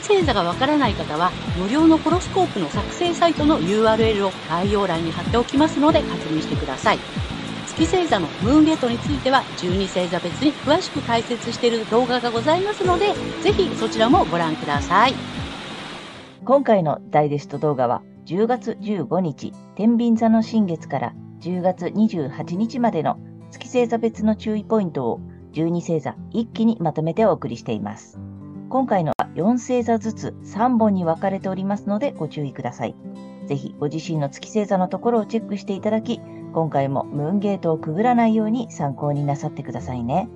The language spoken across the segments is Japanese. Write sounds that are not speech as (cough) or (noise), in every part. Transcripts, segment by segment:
星座がわからない方は、無料のホロスコープの作成サイトの URL を概要欄に貼っておきますので確認してください。月星座のムーンゲートについては、12星座別に詳しく解説している動画がございますので、ぜひそちらもご覧ください。今回のダイジェスト動画は、10月15日、天秤座の新月から10月28日までの月星座別の注意ポイントを12星座一気にまとめてお送りしています。今回の4星座ずつ3本に分かれておりますのでご注意ください。ぜひご自身の月星座のところをチェックしていただき、今回もムーンゲートをくぐらないように参考になさってくださいね。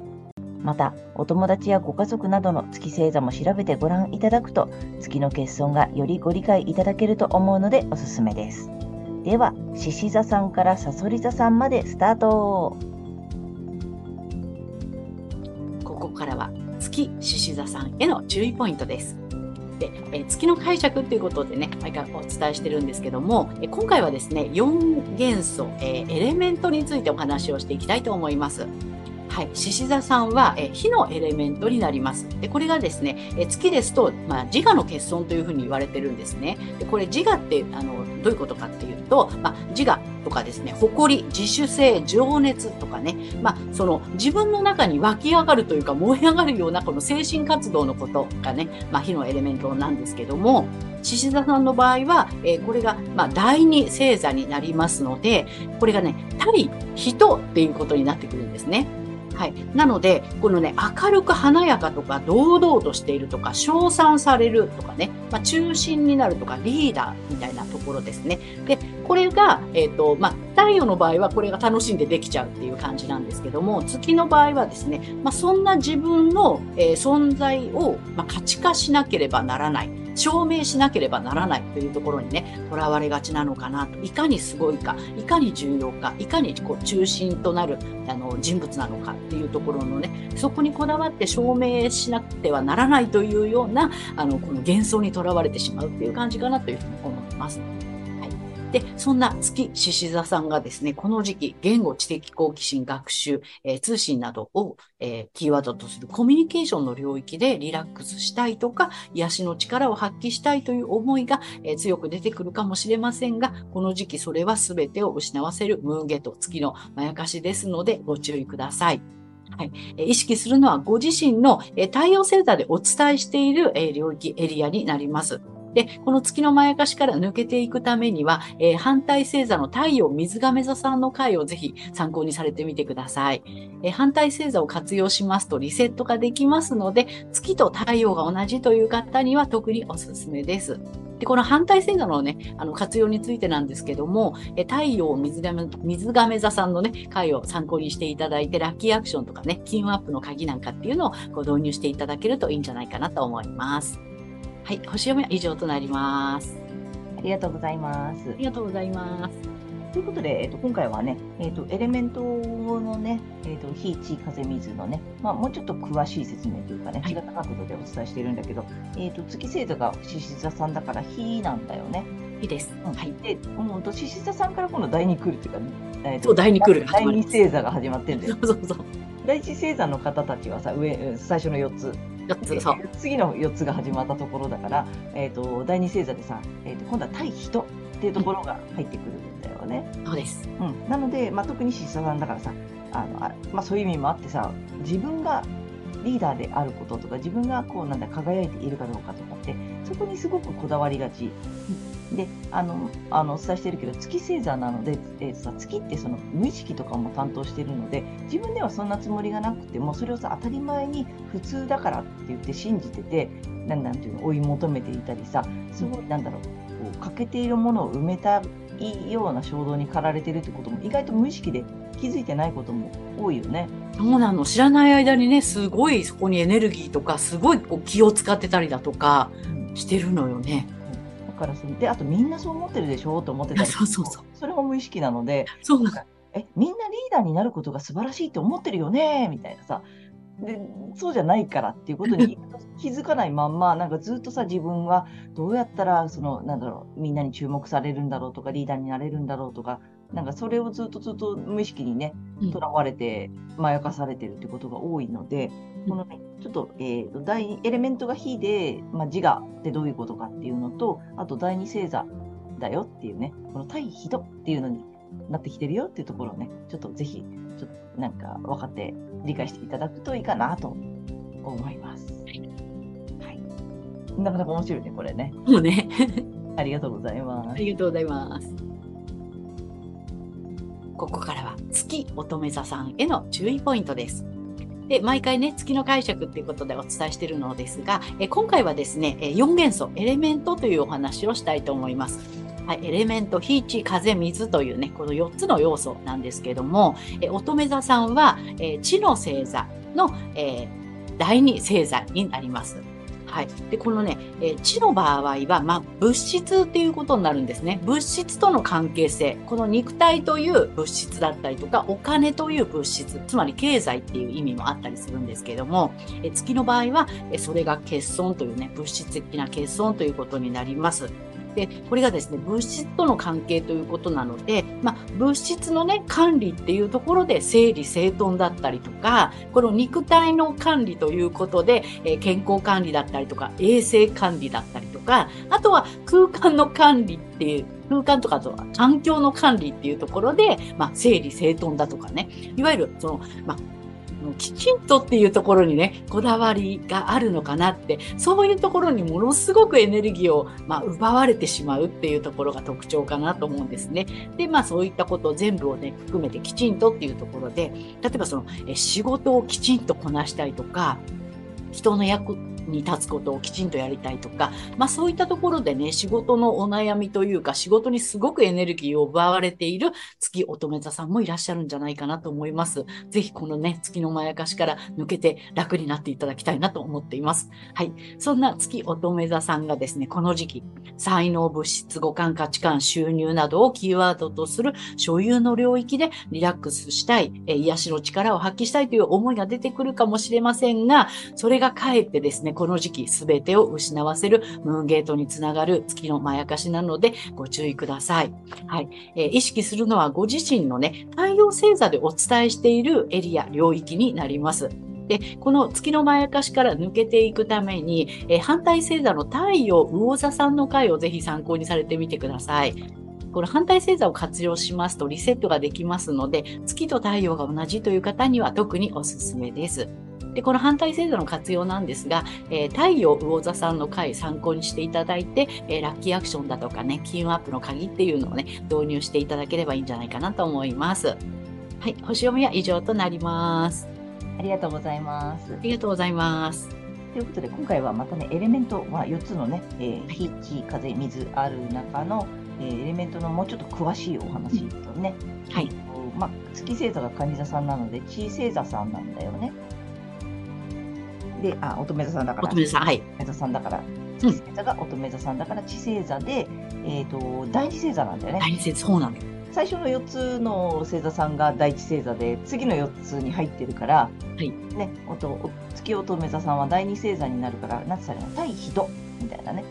また、お友達やご家族などの月星座も調べてご覧いただくと、月の欠損がよりご理解いただけると思うのでおすすめです。では、獅子座さんからさそり座さんまでスタートここからは月獅子座さんへの注意ポイントです。で、え月の解釈ということでね、毎回お伝えしてるんですけども、え今回はですね、4元素、えエレメントについてお話をしていきたいと思います。はい、獅子座さんはえ火のエレメントになります。でこれがですね、え月ですと、まあ、自我の欠損というふうに言われてるんですね。でこれ自我ってあのどういうことかっていうと、まあ、自我とかですね、誇り、自主性、情熱とかね、まあ、その自分の中に湧き上がるというか燃え上がるようなこの精神活動のことがね、まあ、火のエレメントなんですけども、獅子座さんの場合は、えー、これが、まあ、第二星座になりますので、これがね、対人っていうことになってくるんですね。はい。なので、このね、明るく華やかとか、堂々としているとか、称賛されるとかね、まあ、中心になるとか、リーダーみたいなところですね。で、これが、えっ、ー、と、まあ、太陽の場合はこれが楽しんでできちゃうっていう感じなんですけども、月の場合はですね、まあ、そんな自分の、えー、存在を、まあ、価値化しなければならない。証明しなければならないというところにね、とらわれがちなのかなと。いかにすごいか、いかに重要か、いかにこう中心となるあの人物なのかっていうところのね、そこにこだわって証明しなくてはならないというような、あの、この幻想にとらわれてしまうっていう感じかなというふうに思います。で、そんな月獅子座さんがですね、この時期、言語、知的好奇心、学習、えー、通信などを、えー、キーワードとするコミュニケーションの領域でリラックスしたいとか、癒しの力を発揮したいという思いが、えー、強く出てくるかもしれませんが、この時期それは全てを失わせるムーンゲート、月のまやかしですので、ご注意ください。はい、意識するのはご自身の太陽星座でお伝えしている領域エリアになります。で、この月のまやかしから抜けていくためには、えー、反対星座の太陽水亀座さんの回をぜひ参考にされてみてください。えー、反対星座を活用しますとリセットができますので、月と太陽が同じという方には特におすすめです。で、この反対星座のね、あの活用についてなんですけども、え太陽水亀水亀座さんのね、回を参考にしていただいて、ラッキーアクションとかね、金運アップの鍵なんかっていうのをこう導入していただけるといいんじゃないかなと思います。はい、星読みは以上となります。ありがとうございます。ありがとうございます。ということで、えっと、今回はね、えっと、エレメントのね、えっと、火、地、風、水のね、まあ、もうちょっと詳しい説明というかね、違った角度でお伝えしているんだけど、えっと、月星座が獅子座さんだから火なんだよね。火です。うん、はい。で、うんと、獅子座さんから今度第2来るっていうか、えー、そう、第2来る。第2星座が始まってるんだよ。そうそうそう。第一星座の方たちはさ、上、最初の4つ。4つ、そう。次の4つが始まったところだから、えっ、ー、と、第二星座でさ、えっ、ー、と、今度は対人っていうところが入ってくるんだよね。そうです。うん。なので、まあ、特に獅子座さんだからさ、あの、あまあ、そういう意味もあってさ、自分がリーダーであることとか、自分がこう、なんだ、輝いているかどうかとかって、そこにすごくこだわりがち。で、あの、あの、お伝えしてるけど、月星座なので、えー、さ、月ってその無意識とかも担当してるので、自分ではそんなつもりがなくても、それをさ、当たり前に普通だからって言って信じてて、なんなんていうの、追い求めていたりさ、すごい、なんだろう、こう、欠けているものを埋めたいような衝動に駆られてるってことも、意外と無意識で気づいてないことも多いよね。そうなの。知らない間にね、すごいそこにエネルギーとか、すごいこう気を使ってたりだとかしてるのよね。からその、で、あとみんなそう思ってるでしょと思ってたり (laughs) そうそうそう。それも無意識なので、そうなの。え、みんなリーダーになることが素晴らしいって思ってるよねみたいなさ。で、そうじゃないからっていうことに (laughs) 気づかないまんま、なんかずっとさ、自分はどうやったら、その、なんだろう、みんなに注目されるんだろうとか、リーダーになれるんだろうとか、なんかそれをずっとずっと無意識にね、うんとらわれて、まやかされてるってことが多いので、うんこのね、ちょっと、えーと、第二エレメントが火で、まあ、自我ってどういうことかっていうのと、あと第二星座だよっていうね、この対比度っていうのになってきてるよっていうところをね、ちょっとぜひ、ちょっとなんか分かって理解していただくといいかなと思います。はい。なかなか面白いね、これね。もうね。(laughs) ありがとうございます。ありがとうございます。ここからは月乙女座さんへの注意ポイントです。で、毎回ね、月の解釈っていうことでお伝えしているのですが、え今回はですね、え4元素、エレメントというお話をしたいと思います。はい、エレメント、火、地、風、水というね、この4つの要素なんですけども、え乙女座さんは、え地の星座の、えー第二星座になります。はい。で、このね、えー地の場合は、まあ、物質っていうことになるんですね。物質との関係性。この肉体という物質だったりとか、お金という物質、つまり経済っていう意味もあったりするんですけども、えー月の場合は、えそれが欠損というね、物質的な欠損ということになります。で、これがですね、物質との関係ということなので、まあ、物質のね、管理っていうところで整理整頓だったりとか、この肉体の管理ということで、え健康管理だったりとか、衛生管理だったりとか、あとは空間の管理っていう、空間とかとは環境の管理っていうところで、まあ、整理整頓だとかね、いわゆるその、まあ、きちんとっていうところにね、こだわりがあるのかなって、そういうところにものすごくエネルギーを、まあ、奪われてしまうっていうところが特徴かなと思うんですね。で、まあそういったこと全部をね、含めてきちんとっていうところで、例えばその、仕事をきちんとこなしたりとか、人の役に立つことをきちんとやりたいとか、まあそういったところでね、仕事のお悩みというか、仕事にすごくエネルギーを奪われている月乙女座さんもいらっしゃるんじゃないかなと思います。ぜひこのね、月のまやかしから抜けて楽になっていただきたいなと思っています。はい。そんな月乙女座さんがですね、この時期、才能、物質、五感、価値観、収入などをキーワードとする所有の領域でリラックスしたい、え癒しの力を発揮したいという思いが出てくるかもしれませんが、それがかえってですね、この時期すべてを失わせるムーンゲートにつながる月のまやかしなのでご注意ください。はい。えー意識するのはご自身のね、太陽星座でお伝えしているエリア、領域になります。で、この月のまやかしから抜けていくために、えー反対星座の太陽魚座さんの回をぜひ参考にされてみてください。この反対星座を活用しますとリセットができますので、月と太陽が同じという方には特におすすめです。で、この反対星座の活用なんですが、えー太陽魚座さんの回参考にしていただいて、えーラッキーアクションだとかね、金運アップの鍵っていうのをね、導入していただければいいんじゃないかなと思います。はい、星読みは以上となります。ありがとうございます。ありがとうございます。ということで、今回はまたね、エレメント、まあ、4つのね、えー火、地、風、水ある中の、えーエレメントのもうちょっと詳しいお話とね、はいえーとまあ、月星座が蟹座さんなので、地星座さんなんだよね。で、あ、乙女座さんだから、乙女座さん、はい。乙女座さんだから、月星座が乙女座さんだから、地星座で、えっ、と、第二星座なんだよね。大日星そうなの。最初の4つの星座さんが第一星座で、次の4つに入ってるから、いね、おとお月乙女座さんは第二星座になるから、なんて言ったら対比度みたいなね。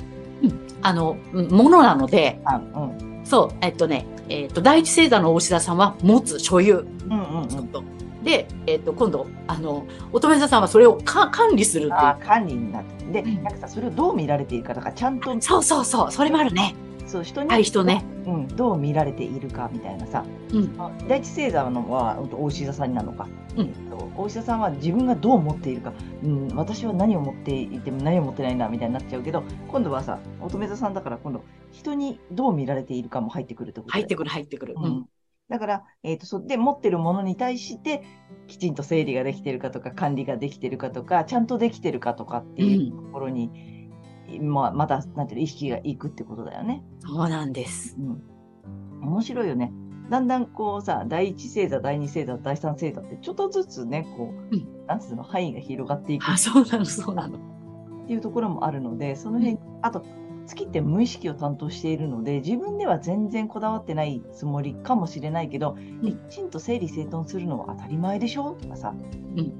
あの、うんものなので、あうん。そう、えっとね、えっと、第一星座の大志田さんは持つ、所有。うんうんうん。とで、えっと、今度、あの、乙女座さんはそれをか管理するっていうあー管理になって。で、うんなんかさ、それをどう見られているかとか、ちゃんと、そうそうそう、それもあるね。そう、人に、対人ね。うん、どう見られているかみたいなさ。うん。あ第一星座のは、大志座さんになるのか。うんえっと大志座さんは自分がどう思っているか、うん、私は何を持っていても何を持ってないんだみたいになっちゃうけど、今度はさ、乙女座さんだから今度、人にどう見られているかも入ってくるってこと入ってくる、入ってくる。う。ん。だから、えっ、と、そで、持ってるものに対して、きちんと整理ができてるかとか、管理ができてるかとか、ちゃんとできてるかとかっていうところに、まあ、また、なんていうの、意識がいくってことだよね。そうなんです。うん。面白いよね。だんだんこうさ、第一星座、第二星座、第三星座って、ちょっとずつね、こう、うんなんつうの、範囲が広がっていくあ、そうなの、そうなの。っていうところもあるので、その辺、あと、月って無意識を担当しているので自分では全然こだわってないつもりかもしれないけど、うんきちんと整理整頓するのは当たり前でしょ？とかさ、うん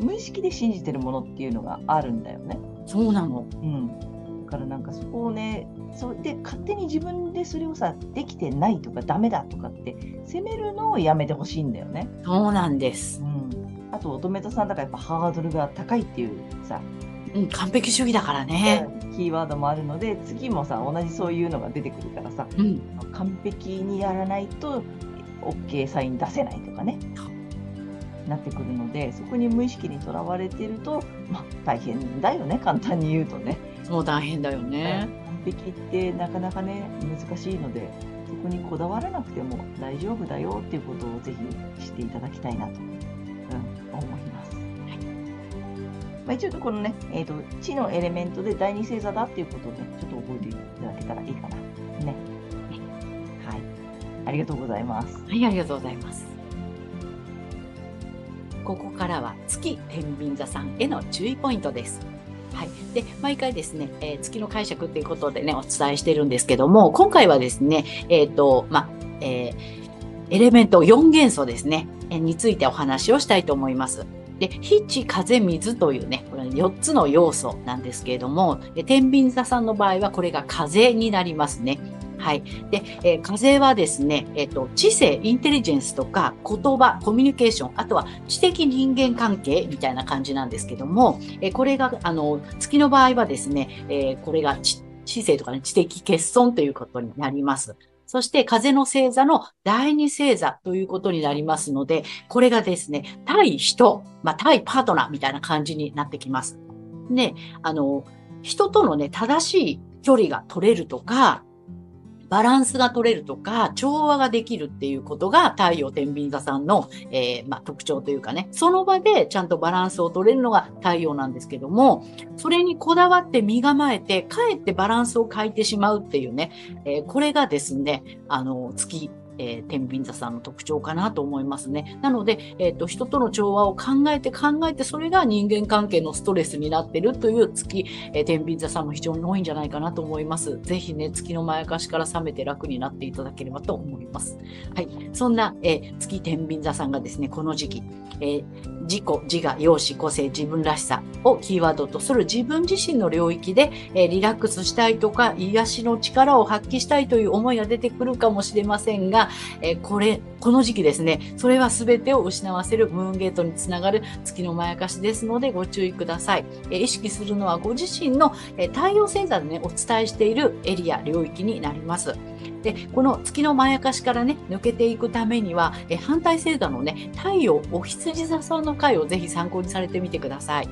無意識で信じてるものっていうのがあるんだよね。そうなの。うん、だからなんかそこをねそうで勝手に自分でそれをさできてないとかダメだとかって責めるのをやめてほしいんだよね。そうなんですう。ん、あと乙女座さんだからやっぱハードルが高いっていうさ、うん、完璧主義だからね。キーワードもあるので次もさ同じそういうのが出てくるからさうん。完璧にやらないと OK サイン出せないとかねなってくるのでそこに無意識にとらわれてると、まあ、大変だよね簡単に言うとね。そう大変だよね。完璧ってなかなかね難しいのでそこにこだわらなくても大丈夫だよっていうことをぜひ知っていただきたいなと、うん、思います。まあ、一応このね、えーと、地のエレメントで第二星座だっていうことをねちょっと覚えていただけたらいいかな。ね。はい。ありがとうございます。はい、ありがとうございます。ここからは月天秤座さんへの注意ポイントです。はい。で、毎回ですね、えー月の解釈っていうことでね、お伝えしてるんですけども、今回はですね、えっ、と、まあ、えーエレメント4元素ですね、えについてお話をしたいと思います。で、火、地、風、水というね、これ4つの要素なんですけれども、天秤座さんの場合はこれが風になりますね。はい。で、えー風はですね、えっ、と、知性、インテリジェンスとか、言葉、コミュニケーション、あとは知的人間関係みたいな感じなんですけども、えーこれが、あの、月の場合はですね、えこれが知知性とかね、知的欠損ということになります。そして、風の星座の第二星座ということになりますので、これがですね、対人、まあ、対パートナーみたいな感じになってきます。ね、あの、人とのね、正しい距離が取れるとか、バランスが取れるとか、調和ができるっていうことが太陽天秤座さんの、えーまあ、特徴というかね、その場でちゃんとバランスを取れるのが太陽なんですけども、それにこだわって身構えて、かえってバランスを変えてしまうっていうね、えーこれがですね、あの、月、えー天秤座さんの特徴かなと思いますね。なので、えっ、と、人との調和を考えて考えて、それが人間関係のストレスになってるという月、えー天秤座さんも非常に多いんじゃないかなと思います。ぜひね、月のまやかしから覚めて楽になっていただければと思います。はい。そんな、えー月天秤座さんがですね、この時期、えー自己、自我、容姿、個性、自分らしさをキーワードとする自分自身の領域で、えーリラックスしたいとか、癒しの力を発揮したいという思いが出てくるかもしれませんが、えこれ、この時期ですね、それは全てを失わせるムーンゲートにつながる月のまやかしですのでご注意ください。え意識するのはご自身の、え太陽星座でね、お伝えしているエリア、領域になります。で、この月のまやかしからね、抜けていくためには、え反対星座のね、太陽お羊座さんの回をぜひ参考にされてみてください。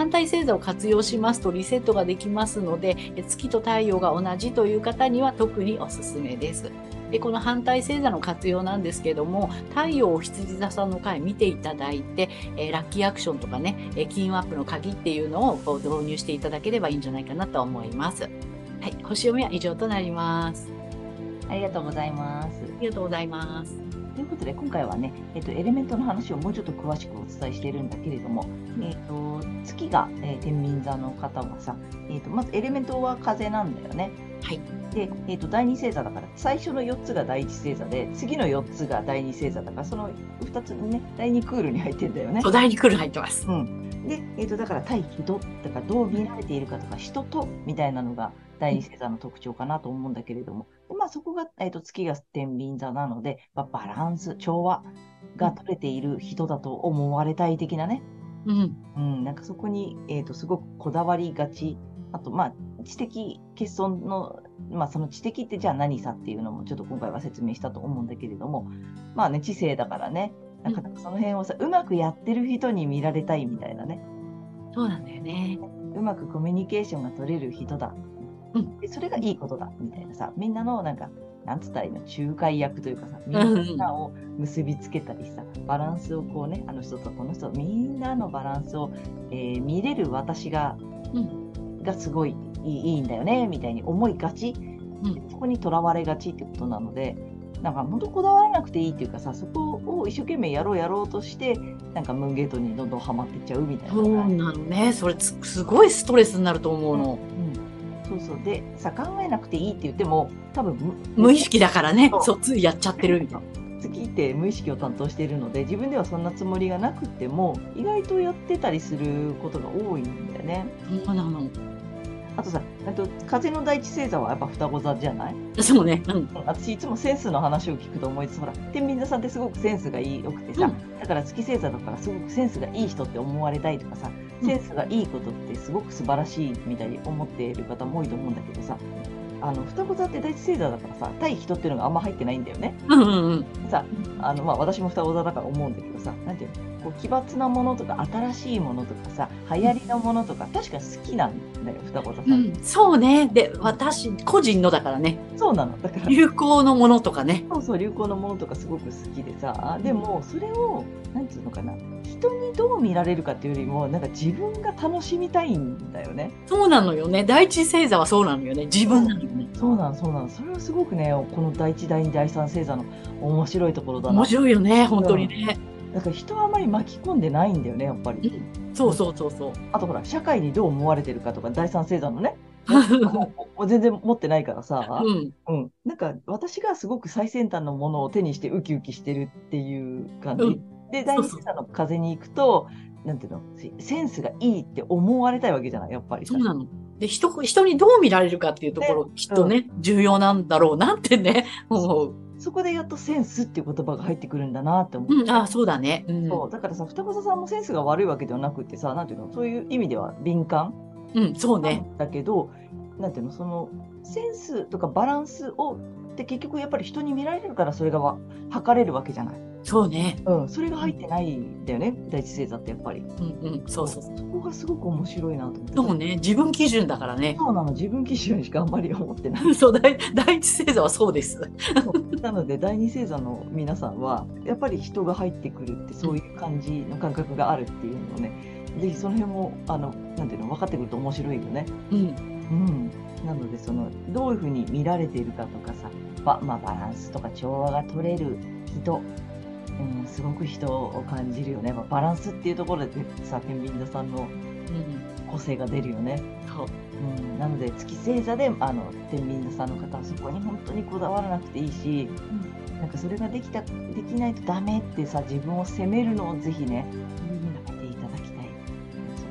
反対星座を活用しますとリセットができますので、え月と太陽が同じという方には特におすすめです。でこの反対星座の活用なんですけども、太陽お羊座さんの回見ていただいて、えーラッキーアクションとかね、えー金運アップの鍵っていうのをこう導入していただければいいんじゃないかなと思います。はい、星読みは以上となります。ありがとうございます。ありがとうございます。ということで、今回はね、えっと、エレメントの話をもうちょっと詳しくお伝えしているんだけれども、えっと、月が、えー天秤座の方はさ、えっと、まずエレメントは風なんだよね。はい。で、えっと、第二星座だから、最初の4つが第一星座で、次の4つが第二星座だから、その2つね、第二クールに入ってんだよね。土台に来る入ってます。うん。で、えっと、だから対人とか、どう見られているかとか、人とみたいなのが第二星座の特徴かなと思うんだけれども、でまあ、そこが、えっと、月が天秤座なので、まあ、バランス、調和が取れている人だと思われたい的なね、うん。うん、なんかそこに、えっと、すごくこだわりがち。あと、まあ、知的欠損の、まあ、その知的ってじゃあ何さっていうのもちょっと今回は説明したと思うんだけれども、まあね、知性だからね、なんかその辺をさ、うまくやってる人に見られたいみたいなね、そうなんだよね。うまくコミュニケーションが取れる人だ。うんでそれがいいことだ、みたいなさ、みんなのなんか、なんつったらいいの、仲介役というかさ、みんなを結びつけたりさ、バランスをこうね、あの人とこの人、みんなのバランスを、えー見れる私が、うがすごいいいいいんだよね、みたいに思いがち、うんそこにとらわれがちってことなので、なんか本当こだわらなくていいっていうかさ、そこを一生懸命やろうやろうとして、なんかムーンゲートにどんどんハマってっちゃうみたいな。そうなのね。それつすごいストレスになると思うの。うん、そうそう。で、さ、考えなくていいって言っても、多分、無意識だからねそうついやっちゃってるみたいな。(laughs) 月って無意識を担当しているので、自分ではそんなつもりがなくても、意外とやってたりすることが多いんだよね。そうなのあとさ、あと風の第一星座はやっぱ双子座じゃない？そうね。うん。私いつもセンスの話を聞くと思いつつ、ほら、天秤座さんってすごくセンスがいいよくてさ、うだから月星座だからすごくセンスがいい人って思われたいとかさ、うんセンスがいいことってすごく素晴らしいみたいに思っている方も多いと思うんだけどさ、あの、双子座って第一星座だからさ、対人っていうのがあんま入ってないんだよね。うんうんうん。さ、あの、まあ私も双子座だから思うんだけどさ、なんていうのこう奇抜なものとか新しいものとかさ、流行りのものとか、確か好きなんだよ、双子座さん。うん、そうね。で、私、個人のだからね、そうなの。だから、流行のものとかね。そうそう、流行のものとかすごく好きでさ、でも、それを、なんつうのかな、人にどう見られるかっていうよりも、なんか自分が楽しみたいんだよね。そうなのよね。第一星座はそうなのよね。自分なのよね。そうなの、そうなの。それはすごくね、この第一、第二、第三星座の面白いところだな。面白いよね。本当にね。だから人はあまり巻き込んでないんだよね、やっぱり。そうそうそうそう。あとほら、社会にどう思われてるかとか、第三星座のね、(laughs) もう全然持ってないからさ、うん。うん。なんか、私がすごく最先端のものを手にしてウキウキしてるっていう感じ。うんで、第二星座の風に行くと、なんていうの、セセンスがいいって思われたいわけじゃない、やっぱりさそうなの。で、人、人にどう見られるかっていうところ、きっとね、重要なんだろうなってね、思う。そこでやっとセンスっていう言葉が入ってくるんだなって思って。うん、あそうだね。うん。そうだからさ、双子座さんもセンスが悪いわけではなくってさ、なんていうの、そういう意味では敏感うん、そうね。だけど、なんていうの、そのセンスとかバランスをって結局やっぱり人に見られるからそれがわ測れるわけじゃない。そうね。うん、それが入ってないんだよね、第一星座ってやっぱり。うん、うん、そうそうそこがすごく面白いなと思って。そうね、自分基準だからね。そうなの、自分基準しかあんまり思ってない。(laughs) そう、第第一星座はそうです。なので、第二星座の皆さんは、やっぱり人が入ってくるって、そういう感じの感覚があるっていうのをね、ぜひその辺も、あの、なんていうの、分かってくると面白いよね。うん。うん。なので、その、どういうふうに見られているかとかさ、ばまあ、バランスとか調和が取れる人、うん、すごく人を感じるよね。まあ、バランスっていうところでさ、天秤座さんのうん。個性が出るよね。そう。うん、なので月星座であの天秤座さんの方はそこに本当にこだわらなくていいし、なんかそれができたできないとダメってさ自分を責めるのをぜひねやめていただきたい。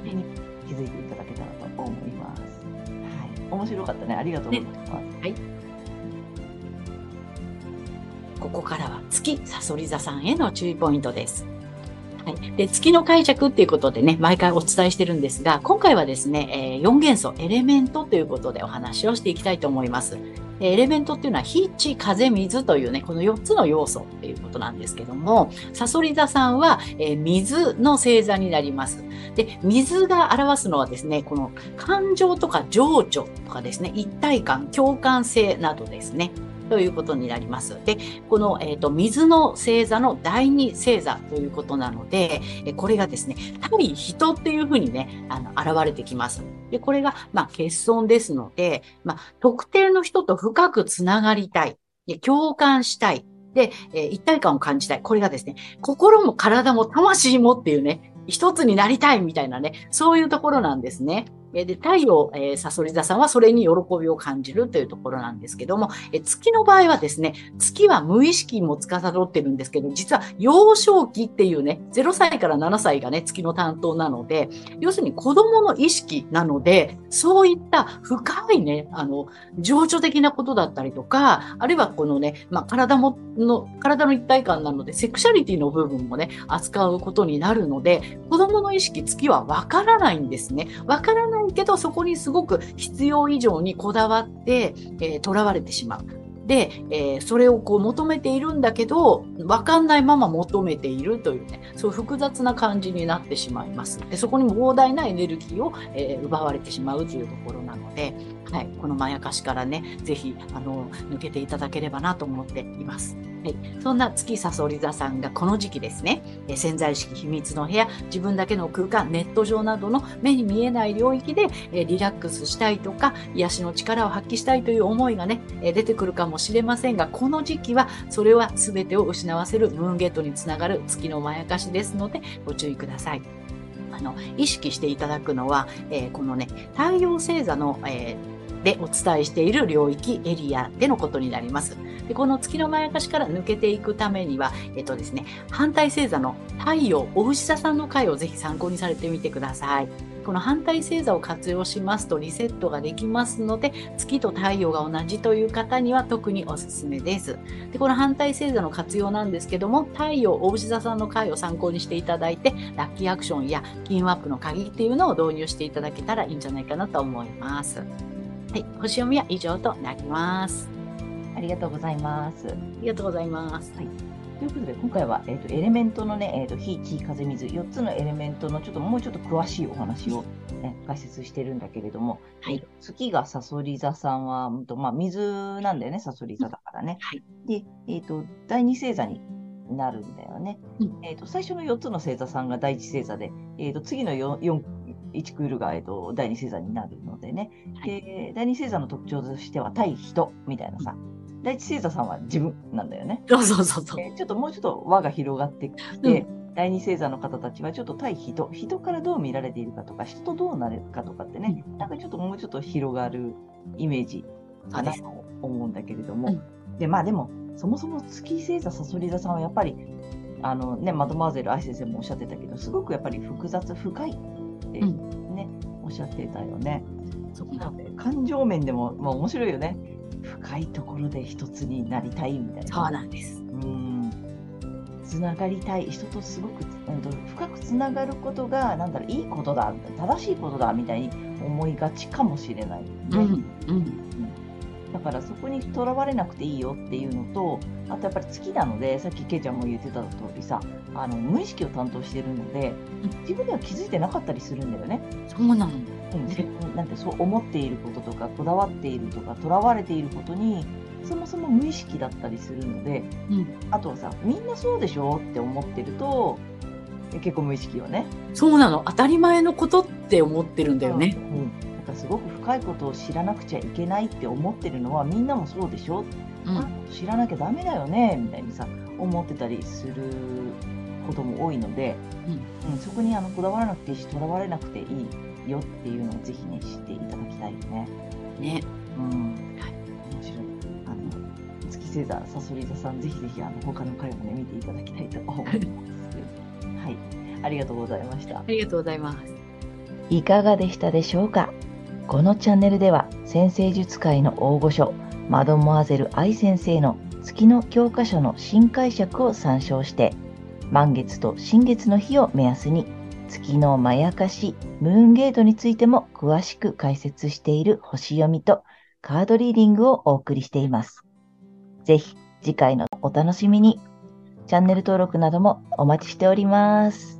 それに気づいていただけたらと思います。はい。面白かったね。ありがとうございます、ここからは月さそり座さんへの注意ポイントです。はい、で月の解釈っていうことでね、毎回お伝えしてるんですが、今回はですね、えー、4元素、エレメントということでお話をしていきたいと思います。エレメントっていうのは火、地、風、水というね、この4つの要素っていうことなんですけども、サソリ座さんは、えー水の星座になります。で、水が表すのはですね、この感情とか情緒とかですね、一体感、共感性などですね。ということになります。で、この、えー、と水の星座の第二星座ということなので、これがですね、対人っていうふうにね、あの、現れてきます。で、これが、まあ、欠損ですので、まあ、特定の人と深くつながりたい。で共感したい。で、え一体感を感じたい。これがですね、心も体も魂もっていうね、一つになりたいみたいなね、そういうところなんですね。で、太陽、えー、サソリ座さんはそれに喜びを感じるというところなんですけども、え月の場合はですね、月は無意識も司っているんですけど、実は幼少期っていうね、0歳から7歳がね、月の担当なので、要するに子供の意識なので、そういった深いね、あの、情緒的なことだったりとか、あるいはこのね、まあ、体も、の、体の一体感なので、セクシャリティの部分もね、扱うことになるので、子供の意識、月はわからないんですね。わからないけど、そこにすごく必要以上にこだわって、えー、囚われてしまう。で、えーそれをこう求めているんだけど、わかんないまま求めているというね、そういう複雑な感じになってしまいます。で、そこに膨大なエネルギーを、えー奪われてしまうというところなので、はい、このまやかしからね、ぜひ、あの、抜けていただければなと思っています。はい、そんな月さそり座さんがこの時期ですね、え潜在意識秘密の部屋、自分だけの空間、ネット上などの目に見えない領域で、えリラックスしたいとか、癒しの力を発揮したいという思いがね、え出てくるかもしれませんが、この時期はそれは全てを失わせるムーンゲートにつながる月のまやかしですので、ご注意ください。あの意識していただくのは、えーこのね、太陽星座の、えーでお伝えしている領域エリアでのことになります。でこの月のまやかしから抜けていくためには、えっとですね、反対星座の太陽、お牛座さんの回をぜひ参考にされてみてください。この反対星座を活用しますとリセットができますので、月と太陽が同じという方には特におすすめです。でこの反対星座の活用なんですけども、太陽、お牛座さんの回を参考にしていただいて、ラッキーアクションや金運アップの鍵っていうのを導入していただけたらいいんじゃないかなと思います。はい、星読みは以上となります。ありがとうございます。ありがとうございます。はいということで、今回は、えーと、エレメントのね、えーと、火、地、風、水、4つのエレメントのちょっともうちょっと詳しいお話を、ね、解説してるんだけれども、はい、月がサソリ座さんは、うんとまあ、水なんだよね、サソリ座だからね。はい、で、えっ、ー、と、第二星座になるんだよね。うん、えっ、ー、と、最初の4つの星座さんが第一星座で、えっ、ー、と、次の 4, 4 1クールが、えーと、第二星座になるのでね、はい、で第二星座の特徴としては対人みたいなさ、第一星座さんは自分なんだよね。そうそうそうちょっともうちょっと輪が広がってきて、うん、第二星座の方たちはちょっと対人、人からどう見られているかとか、人とどうなるかとかってね、うん、なんかちょっともうちょっと広がるイメージかなと思うんだけれども、うん、でまあでも、そもそも月星座、さそり座さんはやっぱり、あのね、マドマーゼル愛先生もおっしゃってたけど、すごくやっぱり複雑、深いってね、おっしゃってたよね。そうなで感情面でも、まあ、面白いよね。深いところで一つになりたいみたいな。そうなんです。うんつながりたい人とすごく、うん、深くつながることがなんだろういいことだ正しいことだみたいに思いがちかもしれない、ね、うん、うんだからそこにとらわれなくていいよっていうのと、あとやっぱり月なので、さっきけいちゃんも言ってた通りさ、あの無意識を担当してるので、自分では気づいてなかったりするんだよね。そうなの、うん、なんてそう思っていることとか、こだわっているとか、とらわれていることに、そもそも無意識だったりするので、うん、あとはさ、みんなそうでしょって思ってると、結構無意識よね。そうなの。当たり前のことって思ってるんだよね。うんかすごく深いことを知らなくちゃいけないって思ってるのはみんなもそうでしょ、うん、知らなきゃダメだよねみたいにさ思ってたりすることも多いので、うん、うん、そこにあのこだわらなくていいしとらわれなくていいよっていうのをぜひね知っていただきたいよね。ね。うん。はい。面白い。あの月星座さそり座さんぜひぜひあの他の回もね見ていただきたいと思います。(laughs) はい。ありがとうございました。ありがとうございます。いかがでしたでしょうか？このチャンネルでは先生術界の大御所マドモアゼル愛先生の月の教科書の新解釈を参照して満月と新月の日を目安に月のまやかしムーンゲートについても詳しく解説している星読みとカードリーディングをお送りしています。ぜひ次回のお楽しみに。チャンネル登録などもお待ちしております。